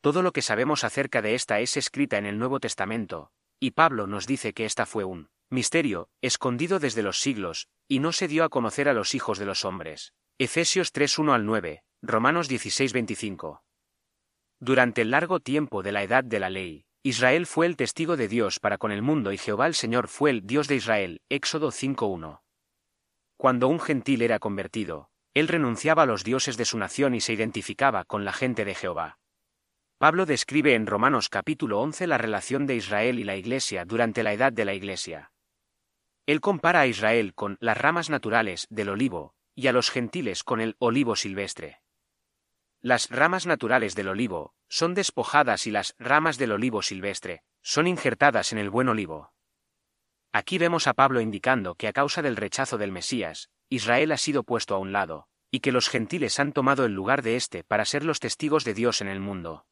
Todo lo que sabemos acerca de esta es escrita en el Nuevo Testamento, y Pablo nos dice que esta fue un misterio, escondido desde los siglos, y no se dio a conocer a los hijos de los hombres. Efesios 3.1 al 9, Romanos 16.25. Durante el largo tiempo de la edad de la ley, Israel fue el testigo de Dios para con el mundo y Jehová el Señor fue el Dios de Israel. Éxodo 5.1. Cuando un gentil era convertido, él renunciaba a los dioses de su nación y se identificaba con la gente de Jehová. Pablo describe en Romanos capítulo 11 la relación de Israel y la Iglesia durante la edad de la Iglesia. Él compara a Israel con las ramas naturales del olivo, y a los gentiles con el olivo silvestre. Las ramas naturales del olivo son despojadas y las ramas del olivo silvestre son injertadas en el buen olivo. Aquí vemos a Pablo indicando que a causa del rechazo del Mesías, Israel ha sido puesto a un lado, y que los gentiles han tomado el lugar de éste para ser los testigos de Dios en el mundo.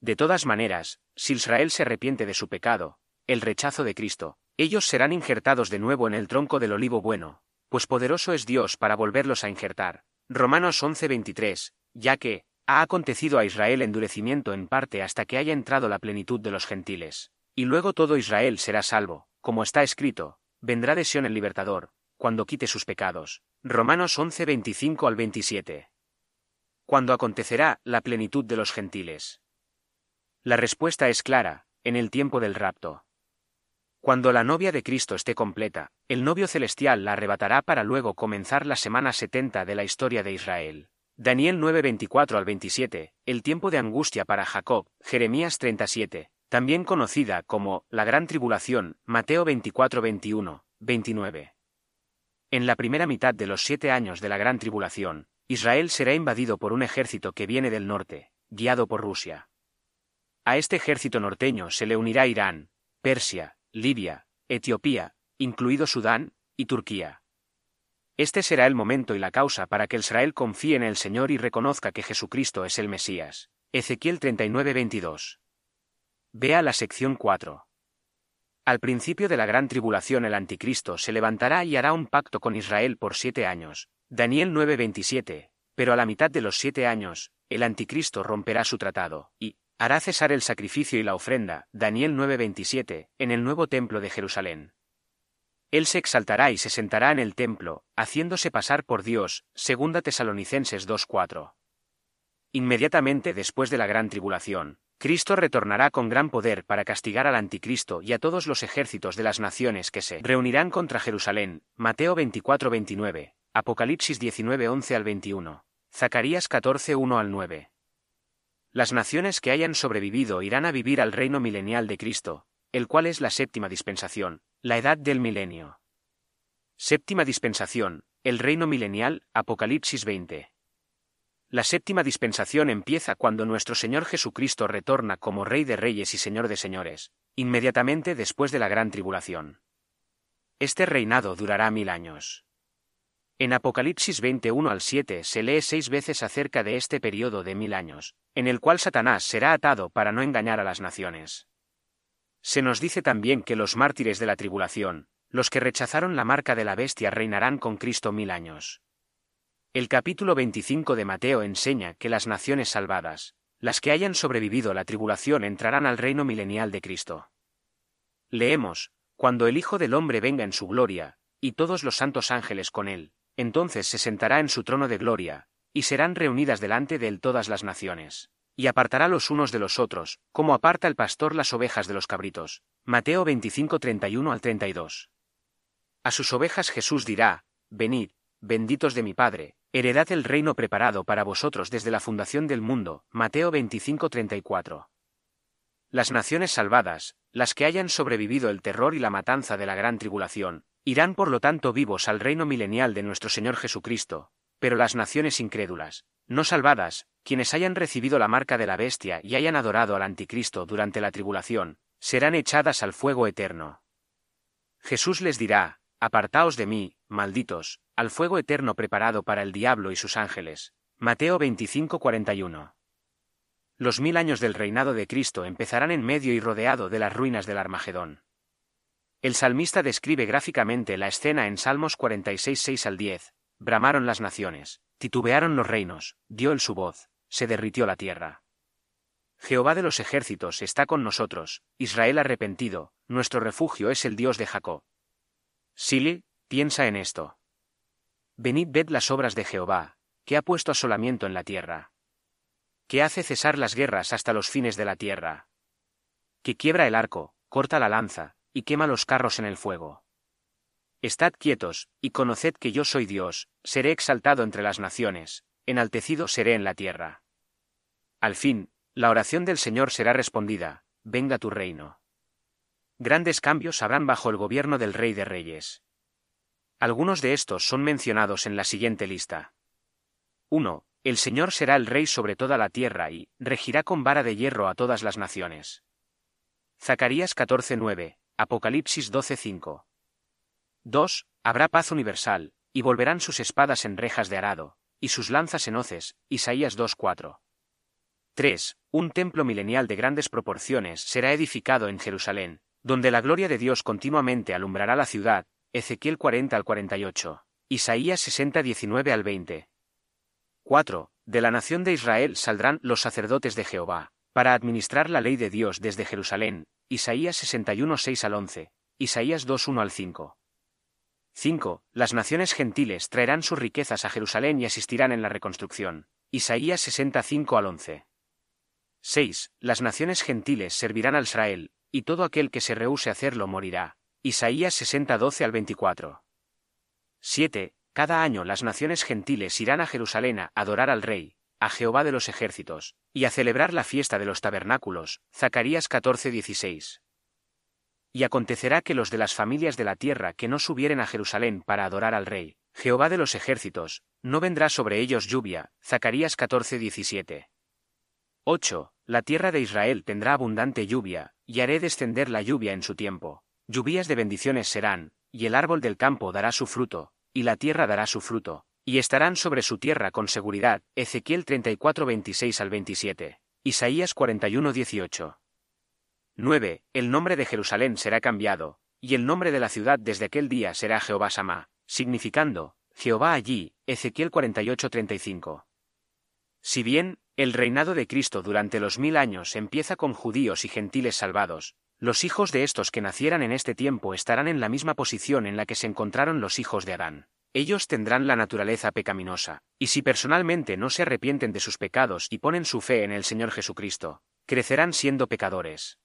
De todas maneras, si Israel se arrepiente de su pecado, el rechazo de Cristo, ellos serán injertados de nuevo en el tronco del olivo bueno, pues poderoso es Dios para volverlos a injertar. Romanos 11:23, ya que, ha acontecido a Israel endurecimiento en parte hasta que haya entrado la plenitud de los gentiles. Y luego todo Israel será salvo, como está escrito, vendrá de Sion el libertador, cuando quite sus pecados. Romanos 11:25 al 27. Cuando acontecerá la plenitud de los gentiles. La respuesta es clara, en el tiempo del rapto. Cuando la novia de Cristo esté completa, el novio celestial la arrebatará para luego comenzar la semana 70 de la historia de Israel. Daniel 9:24 al 27, el tiempo de angustia para Jacob, Jeremías 37, también conocida como la Gran Tribulación, Mateo 24:21, 29. En la primera mitad de los siete años de la Gran Tribulación, Israel será invadido por un ejército que viene del norte, guiado por Rusia. A este ejército norteño se le unirá Irán, Persia, Libia, Etiopía, incluido Sudán, y Turquía. Este será el momento y la causa para que Israel confíe en el Señor y reconozca que Jesucristo es el Mesías. Ezequiel 39:22. Vea la sección 4. Al principio de la gran tribulación el anticristo se levantará y hará un pacto con Israel por siete años. Daniel 9:27. Pero a la mitad de los siete años, el anticristo romperá su tratado, y hará cesar el sacrificio y la ofrenda. Daniel 9:27, en el nuevo templo de Jerusalén. Él se exaltará y se sentará en el templo, haciéndose pasar por Dios. Segunda Tesalonicenses 2.4. Inmediatamente después de la gran tribulación, Cristo retornará con gran poder para castigar al anticristo y a todos los ejércitos de las naciones que se reunirán contra Jerusalén. Mateo 24.29, Apocalipsis 19.11 al 21, Zacarías 14.1 al 9. Las naciones que hayan sobrevivido irán a vivir al reino milenial de Cristo, el cual es la séptima dispensación, la edad del milenio. Séptima dispensación, el reino milenial, Apocalipsis 20. La séptima dispensación empieza cuando nuestro Señor Jesucristo retorna como Rey de Reyes y Señor de Señores, inmediatamente después de la gran tribulación. Este reinado durará mil años. En Apocalipsis 21 al 7 se lee seis veces acerca de este periodo de mil años, en el cual Satanás será atado para no engañar a las naciones. Se nos dice también que los mártires de la tribulación, los que rechazaron la marca de la bestia, reinarán con Cristo mil años. El capítulo 25 de Mateo enseña que las naciones salvadas, las que hayan sobrevivido la tribulación, entrarán al reino milenial de Cristo. Leemos, cuando el Hijo del Hombre venga en su gloria, y todos los santos ángeles con él, entonces se sentará en su trono de gloria, y serán reunidas delante de él todas las naciones, y apartará los unos de los otros, como aparta el pastor las ovejas de los cabritos. Mateo 25 31 al 32. A sus ovejas Jesús dirá, Venid, benditos de mi Padre, heredad el reino preparado para vosotros desde la fundación del mundo. Mateo 25:34. Las naciones salvadas, las que hayan sobrevivido el terror y la matanza de la gran tribulación, irán por lo tanto vivos al reino milenial de nuestro Señor Jesucristo, pero las naciones incrédulas, no salvadas, quienes hayan recibido la marca de la bestia y hayan adorado al anticristo durante la tribulación, serán echadas al fuego eterno. Jesús les dirá, Apartaos de mí, malditos, al fuego eterno preparado para el diablo y sus ángeles. Mateo 25:41. Los mil años del reinado de Cristo empezarán en medio y rodeado de las ruinas del Armagedón. El salmista describe gráficamente la escena en Salmos 46 6 al 10. Bramaron las naciones, titubearon los reinos, dio el su voz, se derritió la tierra. Jehová de los ejércitos está con nosotros, Israel arrepentido, nuestro refugio es el Dios de Jacob. Sili, piensa en esto. Venid ved las obras de Jehová, que ha puesto asolamiento en la tierra. Que hace cesar las guerras hasta los fines de la tierra. Que quiebra el arco, corta la lanza, y quema los carros en el fuego. Estad quietos, y conoced que yo soy Dios, seré exaltado entre las naciones, enaltecido seré en la tierra. Al fin, la oración del Señor será respondida, venga tu reino. Grandes cambios habrán bajo el gobierno del Rey de Reyes. Algunos de estos son mencionados en la siguiente lista. 1. El Señor será el Rey sobre toda la tierra y regirá con vara de hierro a todas las naciones. Zacarías 14:9, Apocalipsis 12:5. 2. Habrá paz universal, y volverán sus espadas en rejas de arado, y sus lanzas en hoces, Isaías 2:4. 3. Un templo milenial de grandes proporciones será edificado en Jerusalén, donde la gloria de Dios continuamente alumbrará la ciudad, Ezequiel 40 al 48, Isaías 60 19 al 20. 4. De la nación de Israel saldrán los sacerdotes de Jehová, para administrar la ley de Dios desde Jerusalén, Isaías 61 6 al 11, Isaías 2 1 al 5. 5. Las naciones gentiles traerán sus riquezas a Jerusalén y asistirán en la reconstrucción. Isaías 65 al 11. 6. Las naciones gentiles servirán al Israel, y todo aquel que se rehúse a hacerlo morirá. Isaías 60 12 al 24. 7. Cada año las naciones gentiles irán a Jerusalén a adorar al Rey, a Jehová de los ejércitos, y a celebrar la fiesta de los tabernáculos. Zacarías 14 16. Y acontecerá que los de las familias de la tierra que no subieren a Jerusalén para adorar al Rey, Jehová de los ejércitos, no vendrá sobre ellos lluvia. Zacarías 14 17. 8. La tierra de Israel tendrá abundante lluvia, y haré descender la lluvia en su tiempo. Lluvias de bendiciones serán, y el árbol del campo dará su fruto, y la tierra dará su fruto, y estarán sobre su tierra con seguridad. Ezequiel 34 26 al 27. Isaías 41 18. 9. El nombre de Jerusalén será cambiado, y el nombre de la ciudad desde aquel día será Jehová Samá, significando, Jehová allí, Ezequiel 48 35. Si bien, el reinado de Cristo durante los mil años empieza con judíos y gentiles salvados. Los hijos de estos que nacieran en este tiempo estarán en la misma posición en la que se encontraron los hijos de Adán. Ellos tendrán la naturaleza pecaminosa, y si personalmente no se arrepienten de sus pecados y ponen su fe en el Señor Jesucristo, crecerán siendo pecadores.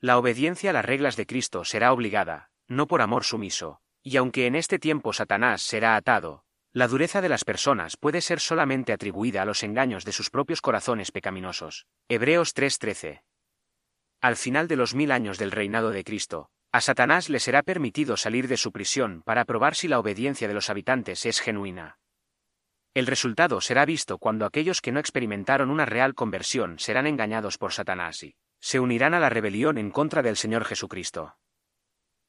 La obediencia a las reglas de Cristo será obligada, no por amor sumiso, y aunque en este tiempo Satanás será atado, la dureza de las personas puede ser solamente atribuida a los engaños de sus propios corazones pecaminosos. Hebreos 3:13. Al final de los mil años del reinado de Cristo, a Satanás le será permitido salir de su prisión para probar si la obediencia de los habitantes es genuina. El resultado será visto cuando aquellos que no experimentaron una real conversión serán engañados por Satanás y se unirán a la rebelión en contra del Señor Jesucristo.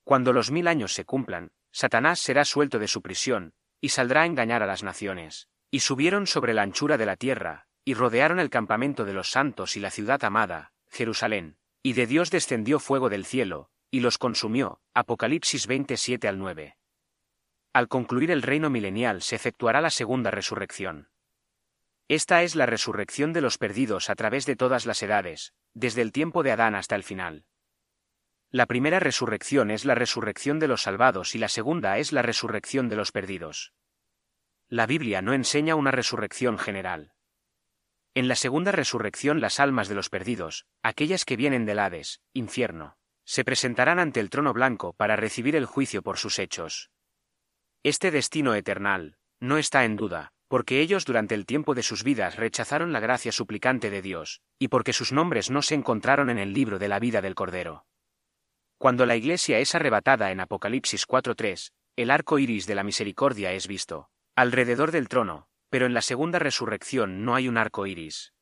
Cuando los mil años se cumplan, Satanás será suelto de su prisión, y saldrá a engañar a las naciones. Y subieron sobre la anchura de la tierra, y rodearon el campamento de los santos y la ciudad amada, Jerusalén. Y de Dios descendió fuego del cielo, y los consumió. Apocalipsis 27 al 9. Al concluir el reino milenial se efectuará la segunda resurrección. Esta es la resurrección de los perdidos a través de todas las edades, desde el tiempo de Adán hasta el final. La primera resurrección es la resurrección de los salvados y la segunda es la resurrección de los perdidos. La Biblia no enseña una resurrección general. En la segunda resurrección las almas de los perdidos, aquellas que vienen del Hades, infierno, se presentarán ante el trono blanco para recibir el juicio por sus hechos. Este destino eternal, no está en duda, porque ellos durante el tiempo de sus vidas rechazaron la gracia suplicante de Dios, y porque sus nombres no se encontraron en el libro de la vida del Cordero. Cuando la iglesia es arrebatada en Apocalipsis 4.3, el arco iris de la misericordia es visto, alrededor del trono, pero en la segunda resurrección no hay un arco iris.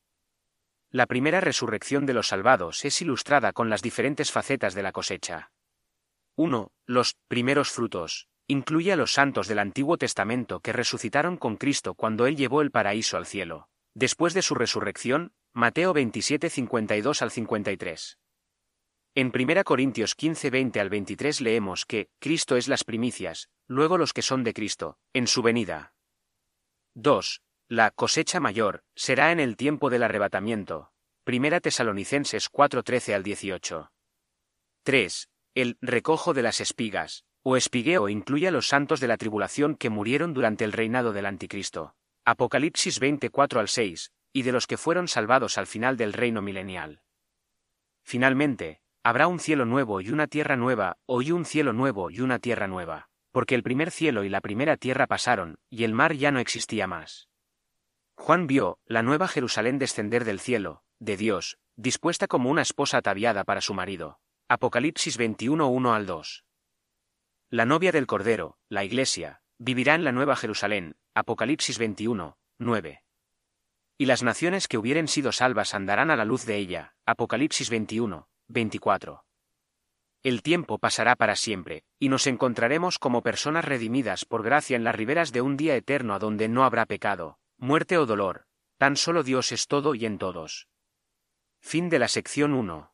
La primera resurrección de los salvados es ilustrada con las diferentes facetas de la cosecha. 1. Los primeros frutos. Incluye a los santos del Antiguo Testamento que resucitaron con Cristo cuando Él llevó el paraíso al cielo. Después de su resurrección, Mateo 27 52 al 53. En 1 Corintios 15, 20 al 23 leemos que Cristo es las primicias, luego los que son de Cristo, en su venida. 2. La cosecha mayor será en el tiempo del arrebatamiento. 1 Tesalonicenses 4, 13 al 18. 3. El recojo de las espigas, o espigueo incluye a los santos de la tribulación que murieron durante el reinado del Anticristo. Apocalipsis 24 al 6, y de los que fueron salvados al final del reino milenial. Finalmente, Habrá un cielo nuevo y una tierra nueva, oí un cielo nuevo y una tierra nueva, porque el primer cielo y la primera tierra pasaron, y el mar ya no existía más. Juan vio la nueva Jerusalén descender del cielo, de Dios, dispuesta como una esposa ataviada para su marido. Apocalipsis 21 1 al 2. La novia del Cordero, la Iglesia, vivirá en la nueva Jerusalén. Apocalipsis 21, 9. Y las naciones que hubieren sido salvas andarán a la luz de ella. Apocalipsis 21, 24. El tiempo pasará para siempre, y nos encontraremos como personas redimidas por gracia en las riberas de un día eterno a donde no habrá pecado, muerte o dolor, tan solo Dios es todo y en todos. Fin de la sección 1.